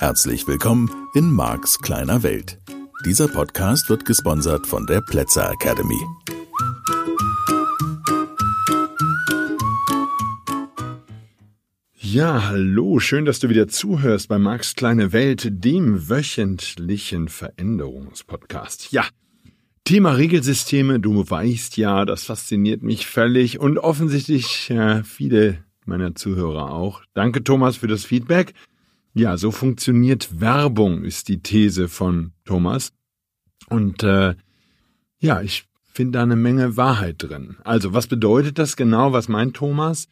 Herzlich willkommen in Marks kleiner Welt. Dieser Podcast wird gesponsert von der Plätzer Academy. Ja, hallo, schön, dass du wieder zuhörst bei Marks kleine Welt, dem wöchentlichen Veränderungspodcast. Ja, Thema Regelsysteme, du weißt ja, das fasziniert mich völlig und offensichtlich ja, viele meiner Zuhörer auch. Danke Thomas für das Feedback. Ja, so funktioniert Werbung, ist die These von Thomas. Und äh, ja, ich finde da eine Menge Wahrheit drin. Also, was bedeutet das genau? Was meint Thomas?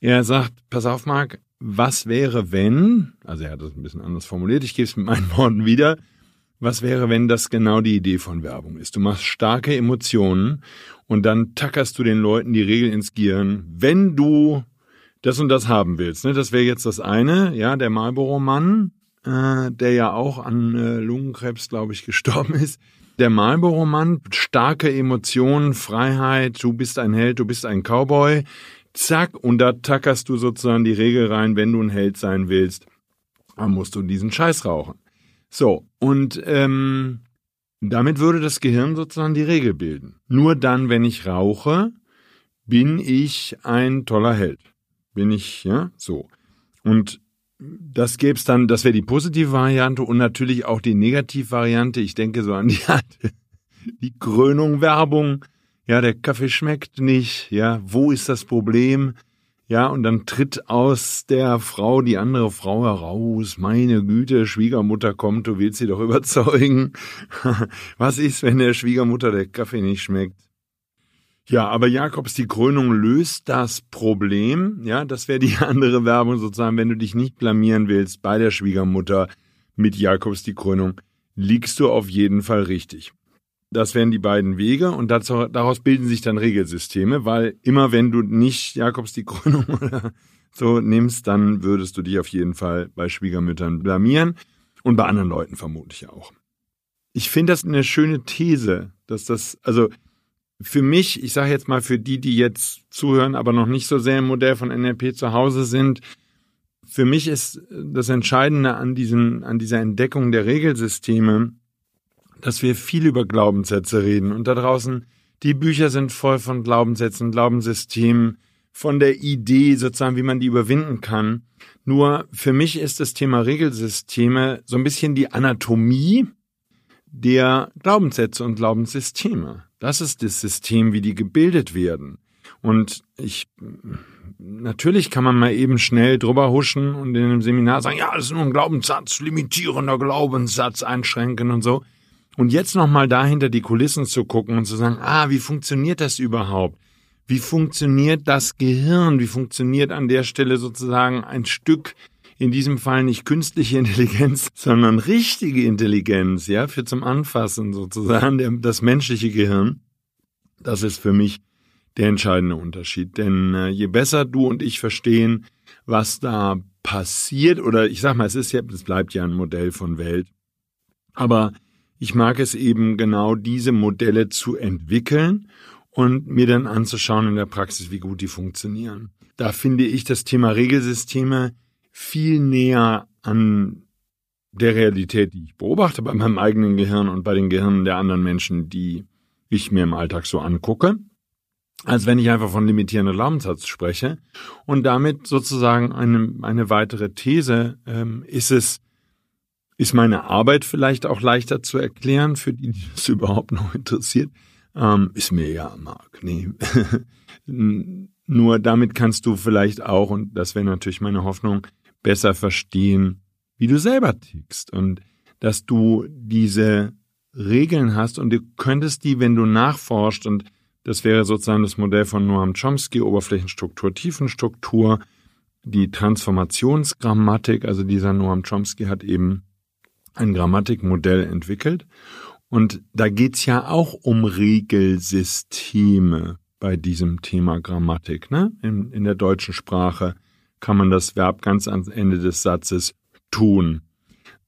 Er sagt, pass auf, Marc, was wäre, wenn, also er hat das ein bisschen anders formuliert, ich gebe es mit meinen Worten wieder, was wäre, wenn das genau die Idee von Werbung ist? Du machst starke Emotionen und dann tackerst du den Leuten die Regel ins Gehirn. Wenn du das und das haben willst. Ne? Das wäre jetzt das eine, ja, der Marlboro-Mann, äh, der ja auch an äh, Lungenkrebs, glaube ich, gestorben ist. Der Marlboro-Mann, starke Emotionen, Freiheit, du bist ein Held, du bist ein Cowboy. Zack, und da tackerst du sozusagen die Regel rein, wenn du ein Held sein willst, dann musst du diesen Scheiß rauchen. So, und ähm, damit würde das Gehirn sozusagen die Regel bilden. Nur dann, wenn ich rauche, bin ich ein toller Held bin ich, ja, so. Und das gäbe es dann, das wäre die positive Variante und natürlich auch die Negativvariante. Ich denke so an die, die Krönung Werbung. Ja, der Kaffee schmeckt nicht. Ja, wo ist das Problem? Ja, und dann tritt aus der Frau die andere Frau heraus. Meine Güte, Schwiegermutter kommt, du willst sie doch überzeugen. Was ist, wenn der Schwiegermutter der Kaffee nicht schmeckt? Ja, aber Jakobs, die Krönung löst das Problem. Ja, das wäre die andere Werbung sozusagen, wenn du dich nicht blamieren willst bei der Schwiegermutter mit Jakobs die Krönung, liegst du auf jeden Fall richtig. Das wären die beiden Wege und dazu, daraus bilden sich dann Regelsysteme, weil immer wenn du nicht Jakobs die Krönung oder so nimmst, dann würdest du dich auf jeden Fall bei Schwiegermüttern blamieren und bei anderen Leuten vermutlich auch. Ich finde das eine schöne These, dass das, also für mich, ich sage jetzt mal für die, die jetzt zuhören, aber noch nicht so sehr im Modell von NLP zu Hause sind, für mich ist das Entscheidende an diesem, an dieser Entdeckung der Regelsysteme, dass wir viel über Glaubenssätze reden und da draußen die Bücher sind voll von Glaubenssätzen, Glaubenssystemen, von der Idee sozusagen, wie man die überwinden kann. Nur für mich ist das Thema Regelsysteme so ein bisschen die Anatomie der Glaubenssätze und Glaubenssysteme. Das ist das System, wie die gebildet werden. Und ich, natürlich kann man mal eben schnell drüber huschen und in einem Seminar sagen, ja, das ist nur ein Glaubenssatz, limitierender Glaubenssatz einschränken und so. Und jetzt nochmal dahinter die Kulissen zu gucken und zu sagen, ah, wie funktioniert das überhaupt? Wie funktioniert das Gehirn? Wie funktioniert an der Stelle sozusagen ein Stück in diesem Fall nicht künstliche Intelligenz, sondern richtige Intelligenz, ja, für zum Anfassen sozusagen, das menschliche Gehirn. Das ist für mich der entscheidende Unterschied. Denn äh, je besser du und ich verstehen, was da passiert, oder ich sag mal, es ist ja, es bleibt ja ein Modell von Welt. Aber ich mag es eben genau diese Modelle zu entwickeln und mir dann anzuschauen in der Praxis, wie gut die funktionieren. Da finde ich das Thema Regelsysteme viel näher an der Realität, die ich beobachte bei meinem eigenen Gehirn und bei den Gehirnen der anderen Menschen, die ich mir im Alltag so angucke, als wenn ich einfach von limitierender Glaubenssatz spreche. Und damit sozusagen eine, eine weitere These ähm, ist es, ist meine Arbeit vielleicht auch leichter zu erklären, für die, die das überhaupt noch interessiert. Ähm, ist mir ja, Marc, nee. Nur damit kannst du vielleicht auch, und das wäre natürlich meine Hoffnung, besser verstehen, wie du selber tickst und dass du diese Regeln hast und du könntest die, wenn du nachforscht und das wäre sozusagen das Modell von Noam Chomsky, Oberflächenstruktur, Tiefenstruktur, die Transformationsgrammatik, also dieser Noam Chomsky hat eben ein Grammatikmodell entwickelt. Und da geht's ja auch um Regelsysteme bei diesem Thema Grammatik. Ne? In, in der deutschen Sprache kann man das Verb ganz ans Ende des Satzes tun.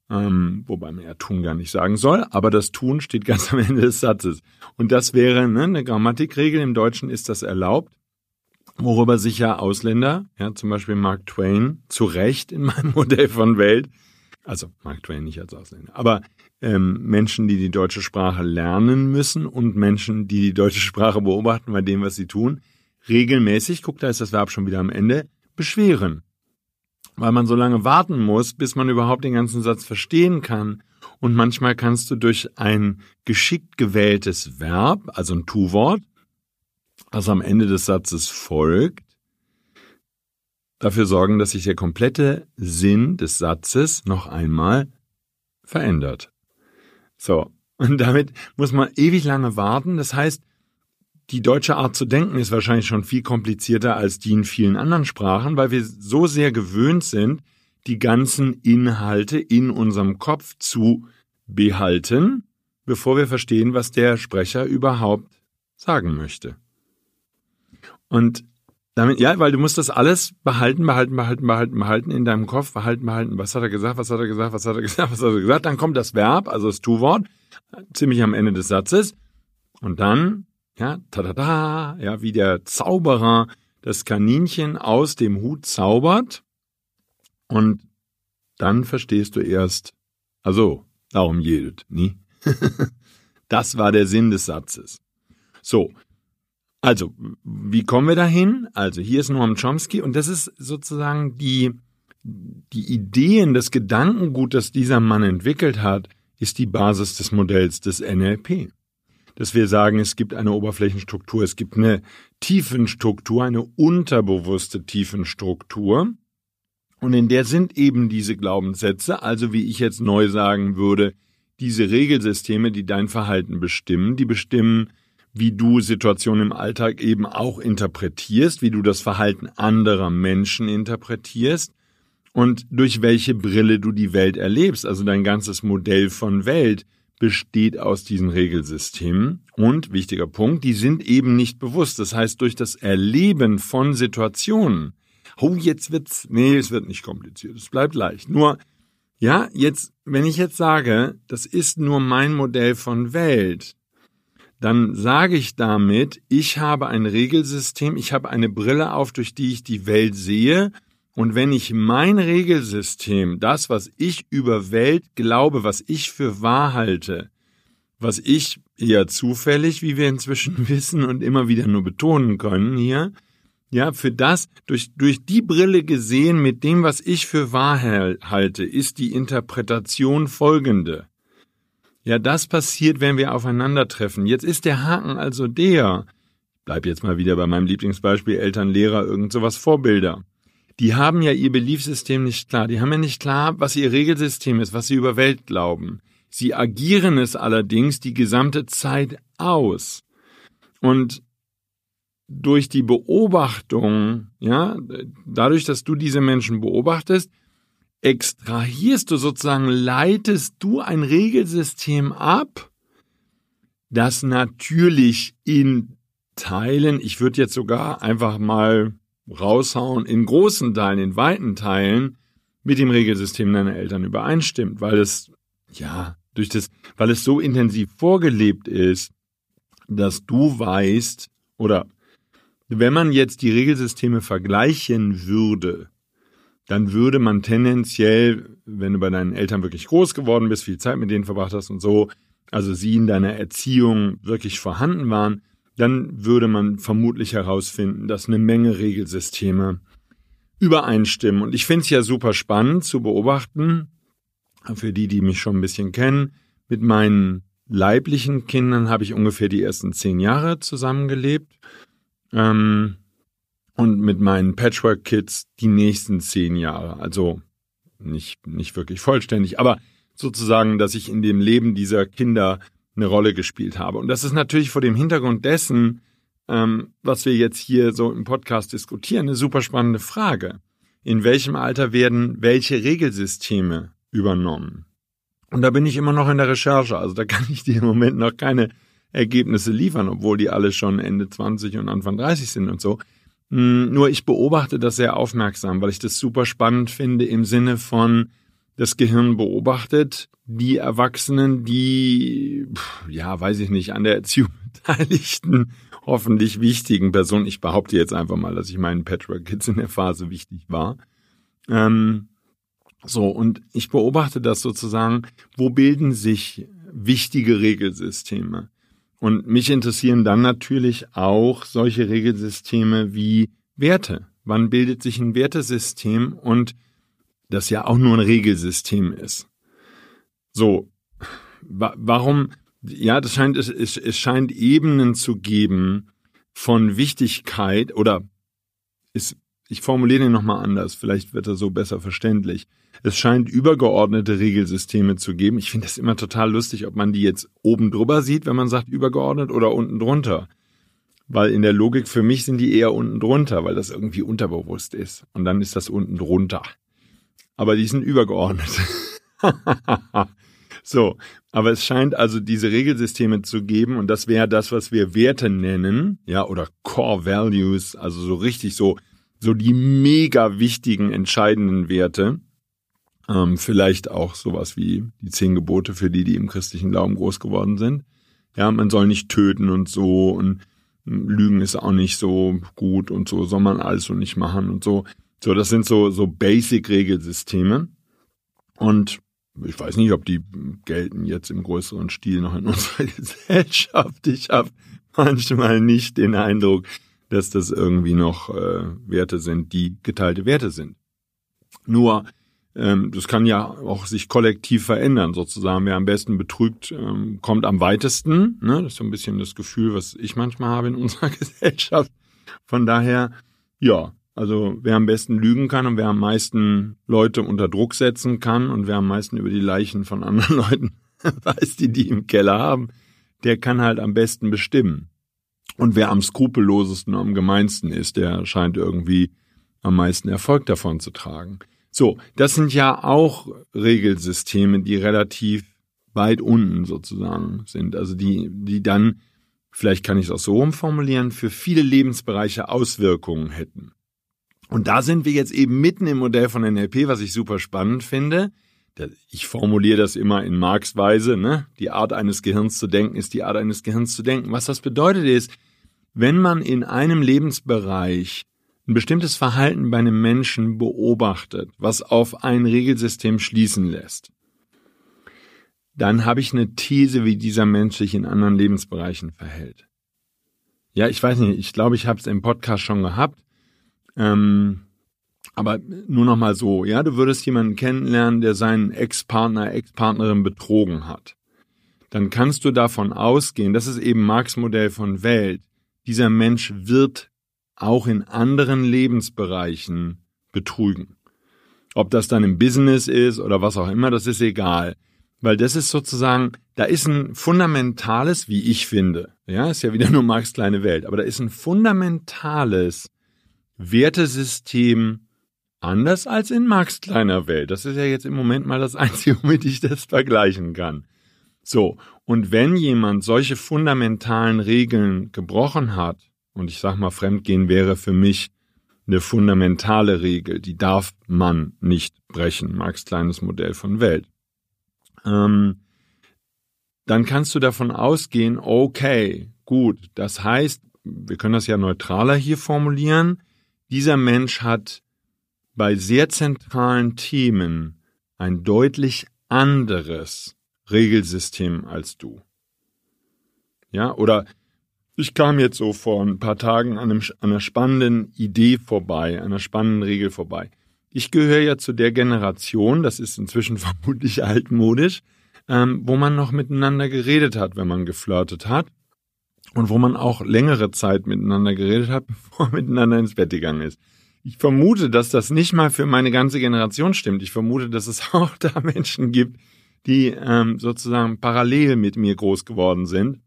Ähm, wobei man ja tun gar nicht sagen soll, aber das tun steht ganz am Ende des Satzes. Und das wäre ne, eine Grammatikregel. Im Deutschen ist das erlaubt, worüber sich ja Ausländer, ja zum Beispiel Mark Twain, zu Recht in meinem Modell von Welt, Also Mark Twain nicht als Ausländer. Aber ähm, Menschen, die die deutsche Sprache lernen müssen und Menschen, die die deutsche Sprache beobachten bei dem, was sie tun, regelmäßig, guck, da ist das Verb schon wieder am Ende, beschweren. Weil man so lange warten muss, bis man überhaupt den ganzen Satz verstehen kann. Und manchmal kannst du durch ein geschickt gewähltes Verb, also ein Tu-Wort, das am Ende des Satzes folgt, dafür sorgen, dass sich der komplette Sinn des Satzes noch einmal verändert. So, und damit muss man ewig lange warten. Das heißt, die deutsche Art zu denken ist wahrscheinlich schon viel komplizierter als die in vielen anderen Sprachen, weil wir so sehr gewöhnt sind, die ganzen Inhalte in unserem Kopf zu behalten, bevor wir verstehen, was der Sprecher überhaupt sagen möchte. Und damit, ja, weil du musst das alles behalten, behalten, behalten, behalten, behalten in deinem Kopf, behalten, behalten. Was hat er gesagt, was hat er gesagt, was hat er gesagt, was hat er gesagt? Dann kommt das Verb, also das Tu-Wort, ziemlich am Ende des Satzes. Und dann, ja, ta-da-da, ja, wie der Zauberer das Kaninchen aus dem Hut zaubert. Und dann verstehst du erst, also, darum jedet, nie? das war der Sinn des Satzes. So, also, wie kommen wir dahin? Also, hier ist Noam Chomsky und das ist sozusagen die, die Ideen, das Gedankengut, das dieser Mann entwickelt hat, ist die Basis des Modells des NLP. Dass wir sagen, es gibt eine Oberflächenstruktur, es gibt eine Tiefenstruktur, eine unterbewusste Tiefenstruktur. Und in der sind eben diese Glaubenssätze, also wie ich jetzt neu sagen würde, diese Regelsysteme, die dein Verhalten bestimmen, die bestimmen, wie du Situationen im Alltag eben auch interpretierst, wie du das Verhalten anderer Menschen interpretierst und durch welche Brille du die Welt erlebst. Also dein ganzes Modell von Welt besteht aus diesen Regelsystemen. Und wichtiger Punkt, die sind eben nicht bewusst. Das heißt, durch das Erleben von Situationen. Oh, jetzt wird's, nee, es wird nicht kompliziert. Es bleibt leicht. Nur, ja, jetzt, wenn ich jetzt sage, das ist nur mein Modell von Welt, dann sage ich damit, ich habe ein Regelsystem, ich habe eine Brille auf, durch die ich die Welt sehe, und wenn ich mein Regelsystem, das, was ich über Welt glaube, was ich für wahr halte, was ich eher zufällig, wie wir inzwischen wissen und immer wieder nur betonen können hier, ja, für das, durch, durch die Brille gesehen, mit dem, was ich für wahr halte, ist die Interpretation folgende. Ja, das passiert, wenn wir aufeinandertreffen. Jetzt ist der Haken also der, bleib jetzt mal wieder bei meinem Lieblingsbeispiel Eltern, Lehrer, irgend sowas Vorbilder. Die haben ja ihr Beliefsystem nicht klar. Die haben ja nicht klar, was ihr Regelsystem ist, was sie über Welt glauben. Sie agieren es allerdings die gesamte Zeit aus. Und durch die Beobachtung, ja, dadurch, dass du diese Menschen beobachtest, extrahierst du sozusagen, leitest du ein Regelsystem ab, das natürlich in Teilen, ich würde jetzt sogar einfach mal raushauen, in großen Teilen, in weiten Teilen mit dem Regelsystem deiner Eltern übereinstimmt, weil es, ja, durch das, weil es so intensiv vorgelebt ist, dass du weißt, oder wenn man jetzt die Regelsysteme vergleichen würde, dann würde man tendenziell, wenn du bei deinen Eltern wirklich groß geworden bist, viel Zeit mit denen verbracht hast und so, also sie in deiner Erziehung wirklich vorhanden waren, dann würde man vermutlich herausfinden, dass eine Menge Regelsysteme übereinstimmen. Und ich finde es ja super spannend zu beobachten, für die, die mich schon ein bisschen kennen, mit meinen leiblichen Kindern habe ich ungefähr die ersten zehn Jahre zusammengelebt. Ähm, und mit meinen Patchwork-Kids die nächsten zehn Jahre. Also nicht, nicht wirklich vollständig, aber sozusagen, dass ich in dem Leben dieser Kinder eine Rolle gespielt habe. Und das ist natürlich vor dem Hintergrund dessen, ähm, was wir jetzt hier so im Podcast diskutieren, eine super spannende Frage. In welchem Alter werden welche Regelsysteme übernommen? Und da bin ich immer noch in der Recherche. Also da kann ich dir im Moment noch keine Ergebnisse liefern, obwohl die alle schon Ende 20 und Anfang 30 sind und so. Hm, nur ich beobachte das sehr aufmerksam, weil ich das super spannend finde im Sinne von, das Gehirn beobachtet die Erwachsenen, die, ja, weiß ich nicht, an der Erziehung beteiligten, hoffentlich wichtigen Personen. Ich behaupte jetzt einfach mal, dass ich meinen Patchwork Kids in der Phase wichtig war. Ähm, So, und ich beobachte das sozusagen, wo bilden sich wichtige Regelsysteme? Und mich interessieren dann natürlich auch solche Regelsysteme wie Werte. Wann bildet sich ein Wertesystem und das ja auch nur ein Regelsystem ist? So, wa warum, ja, das scheint, es, es, es scheint Ebenen zu geben von Wichtigkeit oder ist, ich formuliere den nochmal anders, vielleicht wird er so besser verständlich. Es scheint übergeordnete Regelsysteme zu geben. Ich finde das immer total lustig, ob man die jetzt oben drüber sieht, wenn man sagt übergeordnet oder unten drunter. Weil in der Logik für mich sind die eher unten drunter, weil das irgendwie unterbewusst ist. Und dann ist das unten drunter. Aber die sind übergeordnet. so, aber es scheint also diese Regelsysteme zu geben und das wäre das, was wir Werte nennen, ja, oder Core Values, also so richtig so, so die mega wichtigen, entscheidenden Werte. Ähm, vielleicht auch sowas wie die zehn Gebote für die, die im christlichen Glauben groß geworden sind. Ja, man soll nicht töten und so und Lügen ist auch nicht so gut und so soll man alles so nicht machen und so. So, das sind so, so Basic-Regelsysteme. Und ich weiß nicht, ob die gelten jetzt im größeren Stil noch in unserer Gesellschaft. Ich habe manchmal nicht den Eindruck, dass das irgendwie noch äh, Werte sind, die geteilte Werte sind. Nur ähm, das kann ja auch sich kollektiv verändern, sozusagen. Wer am besten betrügt, ähm, kommt am weitesten. Ne? Das ist so ein bisschen das Gefühl, was ich manchmal habe in unserer Gesellschaft. Von daher, ja, also wer am besten lügen kann und wer am meisten Leute unter Druck setzen kann und wer am meisten über die Leichen von anderen Leuten weiß, die die im Keller haben, der kann halt am besten bestimmen. Und wer am skrupellosesten und am gemeinsten ist, der scheint irgendwie am meisten Erfolg davon zu tragen. So, das sind ja auch Regelsysteme, die relativ weit unten sozusagen sind. Also die, die dann, vielleicht kann ich es auch so umformulieren, für viele Lebensbereiche Auswirkungen hätten. Und da sind wir jetzt eben mitten im Modell von NLP, was ich super spannend finde. Ich formuliere das immer in Marx Weise, ne? Die Art eines Gehirns zu denken ist die Art eines Gehirns zu denken. Was das bedeutet ist, wenn man in einem Lebensbereich ein bestimmtes Verhalten bei einem Menschen beobachtet, was auf ein Regelsystem schließen lässt, dann habe ich eine These, wie dieser Mensch sich in anderen Lebensbereichen verhält. Ja, ich weiß nicht, ich glaube, ich habe es im Podcast schon gehabt. Ähm, aber nur noch mal so, ja, du würdest jemanden kennenlernen, der seinen Ex-Partner, Ex-Partnerin betrogen hat. Dann kannst du davon ausgehen, das ist eben Marx Modell von Welt. Dieser Mensch wird auch in anderen Lebensbereichen betrügen. Ob das dann im Business ist oder was auch immer, das ist egal. Weil das ist sozusagen, da ist ein fundamentales, wie ich finde, ja, ist ja wieder nur Marx kleine Welt, aber da ist ein fundamentales Wertesystem anders als in Marx kleiner Welt. Das ist ja jetzt im Moment mal das Einzige, womit ich das vergleichen kann. So, und wenn jemand solche fundamentalen Regeln gebrochen hat, und ich sag mal, Fremdgehen wäre für mich eine fundamentale Regel, die darf man nicht brechen. Marx kleines Modell von Welt. Ähm, dann kannst du davon ausgehen, okay, gut, das heißt, wir können das ja neutraler hier formulieren, dieser Mensch hat bei sehr zentralen Themen ein deutlich anderes Regelsystem als du. Ja, oder ich kam jetzt so vor ein paar Tagen an, einem, an einer spannenden Idee vorbei, einer spannenden Regel vorbei. Ich gehöre ja zu der Generation, das ist inzwischen vermutlich altmodisch, ähm, wo man noch miteinander geredet hat, wenn man geflirtet hat. Und wo man auch längere Zeit miteinander geredet hat, bevor man miteinander ins Bett gegangen ist. Ich vermute, dass das nicht mal für meine ganze Generation stimmt. Ich vermute, dass es auch da Menschen gibt, die ähm, sozusagen parallel mit mir groß geworden sind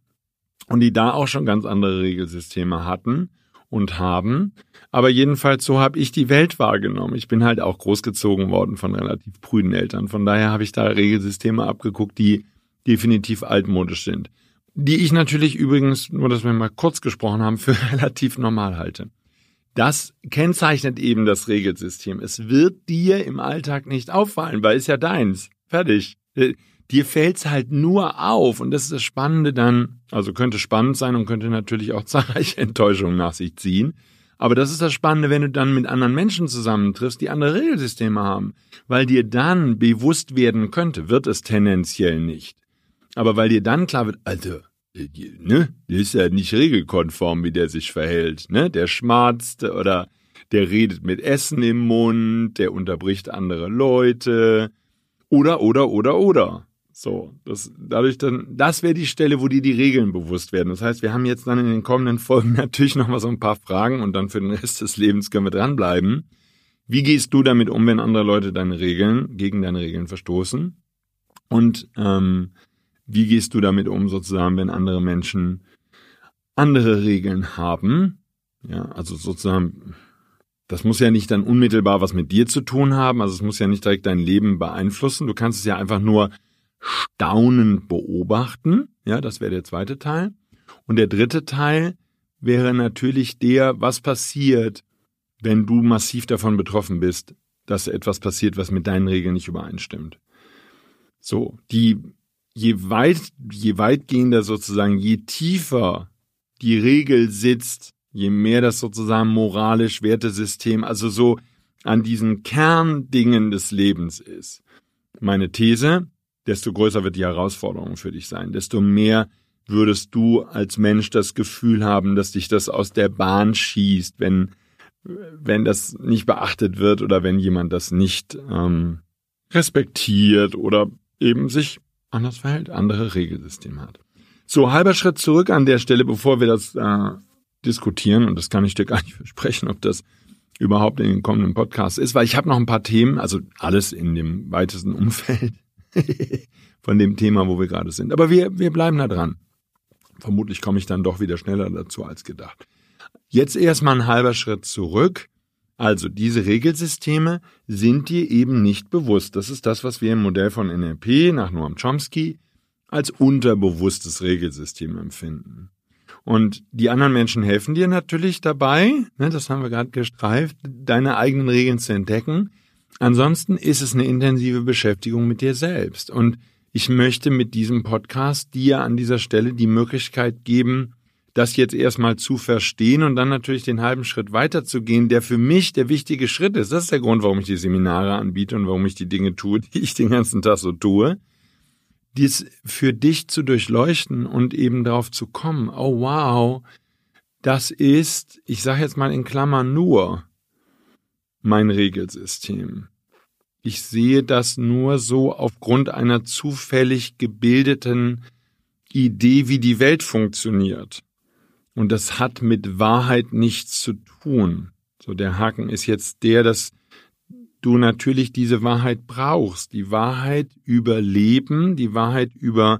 und die da auch schon ganz andere Regelsysteme hatten und haben. Aber jedenfalls so habe ich die Welt wahrgenommen. Ich bin halt auch großgezogen worden von relativ prüden Eltern. Von daher habe ich da Regelsysteme abgeguckt, die definitiv altmodisch sind. Die ich natürlich übrigens, nur dass wir mal kurz gesprochen haben, für relativ normal halte. Das kennzeichnet eben das Regelsystem. Es wird dir im Alltag nicht auffallen, weil es ja deins. Fertig dir fällt's halt nur auf. Und das ist das Spannende dann, also könnte spannend sein und könnte natürlich auch zahlreiche Enttäuschungen nach sich ziehen. Aber das ist das Spannende, wenn du dann mit anderen Menschen zusammentriffst, die andere Regelsysteme haben, weil dir dann bewusst werden könnte, wird es tendenziell nicht. Aber weil dir dann klar wird, also, ne, der ist ja nicht regelkonform, wie der sich verhält, ne, der schmatzt oder der redet mit Essen im Mund, der unterbricht andere Leute, oder, oder, oder, oder. So, das, dadurch dann, das wäre die Stelle, wo dir die Regeln bewusst werden. Das heißt, wir haben jetzt dann in den kommenden Folgen natürlich noch mal so ein paar Fragen und dann für den Rest des Lebens können wir dranbleiben. Wie gehst du damit um, wenn andere Leute deine Regeln, gegen deine Regeln verstoßen? Und ähm, wie gehst du damit um, sozusagen, wenn andere Menschen andere Regeln haben? Ja, also sozusagen, das muss ja nicht dann unmittelbar was mit dir zu tun haben, also es muss ja nicht direkt dein Leben beeinflussen. Du kannst es ja einfach nur staunend beobachten. Ja, das wäre der zweite Teil. Und der dritte Teil wäre natürlich der, was passiert, wenn du massiv davon betroffen bist, dass etwas passiert, was mit deinen Regeln nicht übereinstimmt. So, die, je weit, je weitgehender sozusagen, je tiefer die Regel sitzt, je mehr das sozusagen moralisch Wertesystem, also so an diesen Kerndingen des Lebens ist. Meine These, desto größer wird die Herausforderung für dich sein, desto mehr würdest du als Mensch das Gefühl haben, dass dich das aus der Bahn schießt, wenn, wenn das nicht beachtet wird oder wenn jemand das nicht ähm, respektiert oder eben sich anders verhält, andere Regelsysteme hat. So, halber Schritt zurück an der Stelle, bevor wir das äh, diskutieren, und das kann ich dir gar nicht versprechen, ob das überhaupt in den kommenden Podcast ist, weil ich habe noch ein paar Themen, also alles in dem weitesten Umfeld, von dem Thema, wo wir gerade sind. Aber wir, wir bleiben da dran. Vermutlich komme ich dann doch wieder schneller dazu als gedacht. Jetzt erstmal ein halber Schritt zurück. Also diese Regelsysteme sind dir eben nicht bewusst. Das ist das, was wir im Modell von NLP nach Noam Chomsky als unterbewusstes Regelsystem empfinden. Und die anderen Menschen helfen dir natürlich dabei, ne, das haben wir gerade gestreift, deine eigenen Regeln zu entdecken. Ansonsten ist es eine intensive Beschäftigung mit dir selbst. Und ich möchte mit diesem Podcast dir an dieser Stelle die Möglichkeit geben, das jetzt erstmal zu verstehen und dann natürlich den halben Schritt weiterzugehen, der für mich der wichtige Schritt ist. Das ist der Grund, warum ich die Seminare anbiete und warum ich die Dinge tue, die ich den ganzen Tag so tue. Dies für dich zu durchleuchten und eben darauf zu kommen, oh wow, das ist, ich sage jetzt mal in Klammern nur, mein Regelsystem. Ich sehe das nur so aufgrund einer zufällig gebildeten Idee, wie die Welt funktioniert. Und das hat mit Wahrheit nichts zu tun. So der Haken ist jetzt der, dass du natürlich diese Wahrheit brauchst. Die Wahrheit über Leben, die Wahrheit über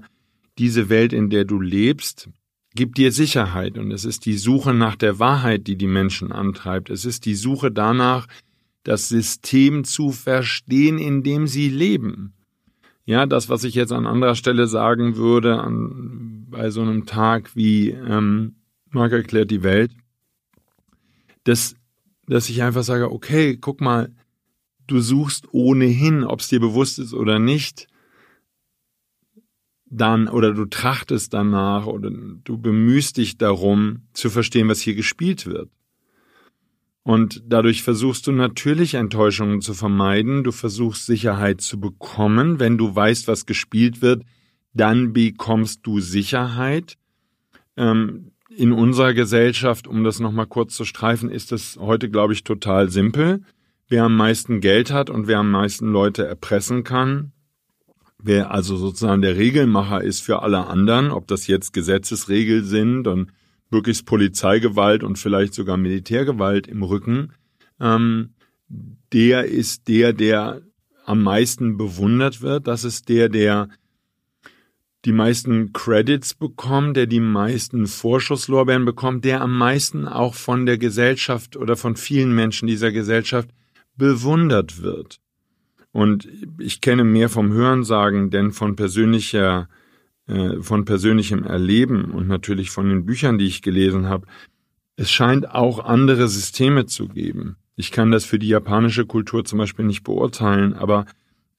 diese Welt, in der du lebst, gibt dir Sicherheit. Und es ist die Suche nach der Wahrheit, die die Menschen antreibt. Es ist die Suche danach, das System zu verstehen, in dem sie leben. Ja, das, was ich jetzt an anderer Stelle sagen würde, an, bei so einem Tag wie ähm, Mark erklärt die Welt, dass, dass ich einfach sage, okay, guck mal, du suchst ohnehin, ob es dir bewusst ist oder nicht, dann oder du trachtest danach oder du bemühst dich darum zu verstehen, was hier gespielt wird. Und dadurch versuchst du natürlich Enttäuschungen zu vermeiden, du versuchst Sicherheit zu bekommen. Wenn du weißt, was gespielt wird, dann bekommst du Sicherheit. Ähm, in unserer Gesellschaft, um das nochmal kurz zu streifen, ist es heute, glaube ich, total simpel. Wer am meisten Geld hat und wer am meisten Leute erpressen kann, wer also sozusagen der Regelmacher ist für alle anderen, ob das jetzt Gesetzesregeln sind und möglichst Polizeigewalt und vielleicht sogar Militärgewalt im Rücken, ähm, der ist der, der am meisten bewundert wird. Das ist der, der die meisten Credits bekommt, der die meisten Vorschusslorbeeren bekommt, der am meisten auch von der Gesellschaft oder von vielen Menschen dieser Gesellschaft bewundert wird. Und ich kenne mehr vom Hörensagen, denn von persönlicher äh, von persönlichem Erleben und natürlich von den Büchern, die ich gelesen habe, es scheint auch andere Systeme zu geben. Ich kann das für die japanische Kultur zum Beispiel nicht beurteilen, aber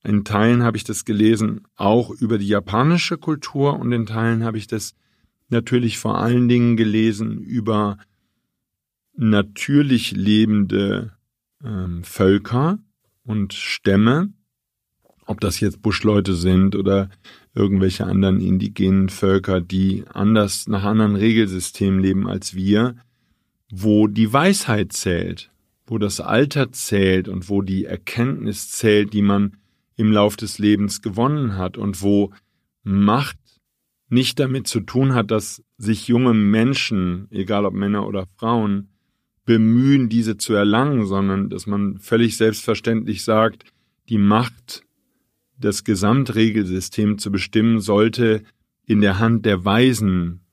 in Teilen habe ich das gelesen, auch über die japanische Kultur und in Teilen habe ich das natürlich vor allen Dingen gelesen über natürlich lebende ähm, Völker und Stämme, ob das jetzt Buschleute sind oder irgendwelche anderen indigenen Völker, die anders nach anderen Regelsystemen leben als wir, wo die Weisheit zählt, wo das Alter zählt und wo die Erkenntnis zählt, die man im Lauf des Lebens gewonnen hat und wo Macht nicht damit zu tun hat, dass sich junge Menschen, egal ob Männer oder Frauen, bemühen, diese zu erlangen, sondern dass man völlig selbstverständlich sagt, die Macht, das Gesamtregelsystem zu bestimmen, sollte in der Hand der weisen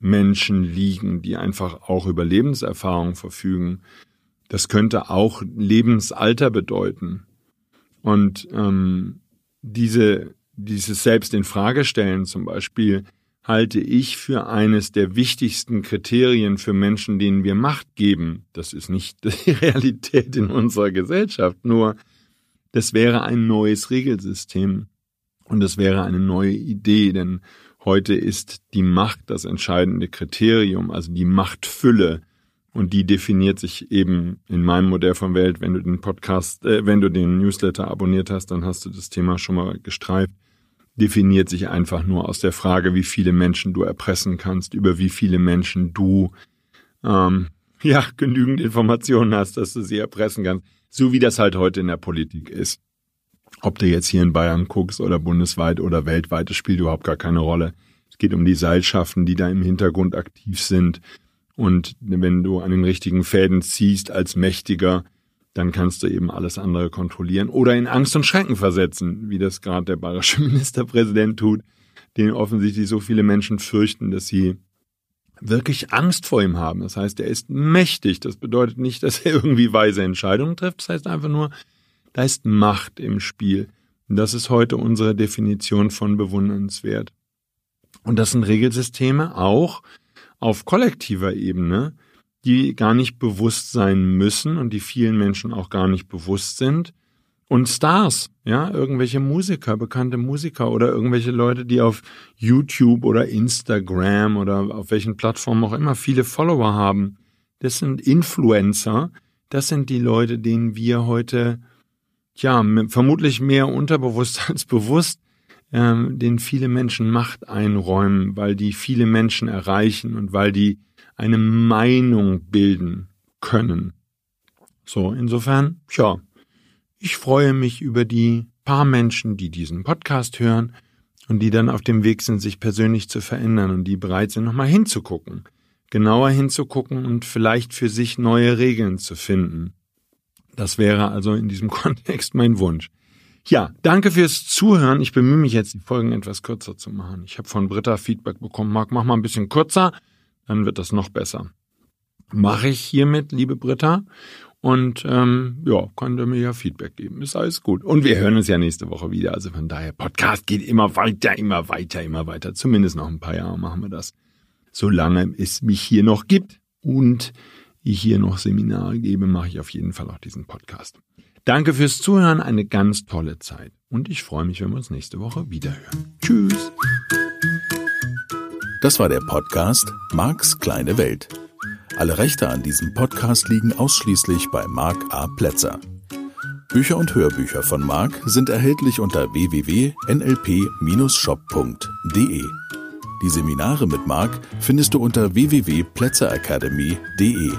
Menschen liegen, die einfach auch über Lebenserfahrung verfügen. Das könnte auch Lebensalter bedeuten. Und ähm, diese dieses Selbst in Frage stellen zum Beispiel halte ich für eines der wichtigsten Kriterien für Menschen, denen wir Macht geben. Das ist nicht die Realität in unserer Gesellschaft, nur das wäre ein neues Regelsystem und das wäre eine neue Idee, denn heute ist die Macht das entscheidende Kriterium, also die Machtfülle und die definiert sich eben in meinem Modell von Welt. Wenn du den Podcast, äh, wenn du den Newsletter abonniert hast, dann hast du das Thema schon mal gestreift definiert sich einfach nur aus der Frage, wie viele Menschen du erpressen kannst, über wie viele Menschen du ähm, ja genügend Informationen hast, dass du sie erpressen kannst, so wie das halt heute in der Politik ist. Ob du jetzt hier in Bayern guckst oder bundesweit oder weltweit, das spielt überhaupt gar keine Rolle. Es geht um die Seilschaften, die da im Hintergrund aktiv sind. Und wenn du an den richtigen Fäden ziehst als Mächtiger, dann kannst du eben alles andere kontrollieren oder in Angst und Schrecken versetzen, wie das gerade der bayerische Ministerpräsident tut, den offensichtlich so viele Menschen fürchten, dass sie wirklich Angst vor ihm haben. Das heißt, er ist mächtig. Das bedeutet nicht, dass er irgendwie weise Entscheidungen trifft. Das heißt einfach nur, da ist Macht im Spiel. Und das ist heute unsere Definition von bewundernswert. Und das sind Regelsysteme auch auf kollektiver Ebene, die gar nicht bewusst sein müssen und die vielen Menschen auch gar nicht bewusst sind. Und Stars, ja, irgendwelche Musiker, bekannte Musiker oder irgendwelche Leute, die auf YouTube oder Instagram oder auf welchen Plattformen auch immer viele Follower haben. Das sind Influencer. Das sind die Leute, denen wir heute, ja, vermutlich mehr unterbewusst als bewusst, ähm, denen viele Menschen Macht einräumen, weil die viele Menschen erreichen und weil die eine Meinung bilden können. So, insofern, ja, ich freue mich über die paar Menschen, die diesen Podcast hören und die dann auf dem Weg sind, sich persönlich zu verändern und die bereit sind, nochmal hinzugucken, genauer hinzugucken und vielleicht für sich neue Regeln zu finden. Das wäre also in diesem Kontext mein Wunsch. Ja, danke fürs Zuhören. Ich bemühe mich jetzt, die Folgen etwas kürzer zu machen. Ich habe von Britta Feedback bekommen. Marc, mach mal ein bisschen kürzer dann wird das noch besser. Mache ich hiermit, liebe Britta. Und ähm, ja, könnt ihr mir ja Feedback geben. Ist alles gut. Und wir hören uns ja nächste Woche wieder. Also von daher, Podcast geht immer weiter, immer weiter, immer weiter. Zumindest noch ein paar Jahre machen wir das. Solange es mich hier noch gibt und ich hier noch Seminare gebe, mache ich auf jeden Fall auch diesen Podcast. Danke fürs Zuhören, eine ganz tolle Zeit. Und ich freue mich, wenn wir uns nächste Woche wieder hören. Tschüss. Das war der Podcast Marks kleine Welt. Alle Rechte an diesem Podcast liegen ausschließlich bei Mark A. Plätzer. Bücher und Hörbücher von Mark sind erhältlich unter www.nlp-shop.de. Die Seminare mit Mark findest du unter www.plätzeracademy.de.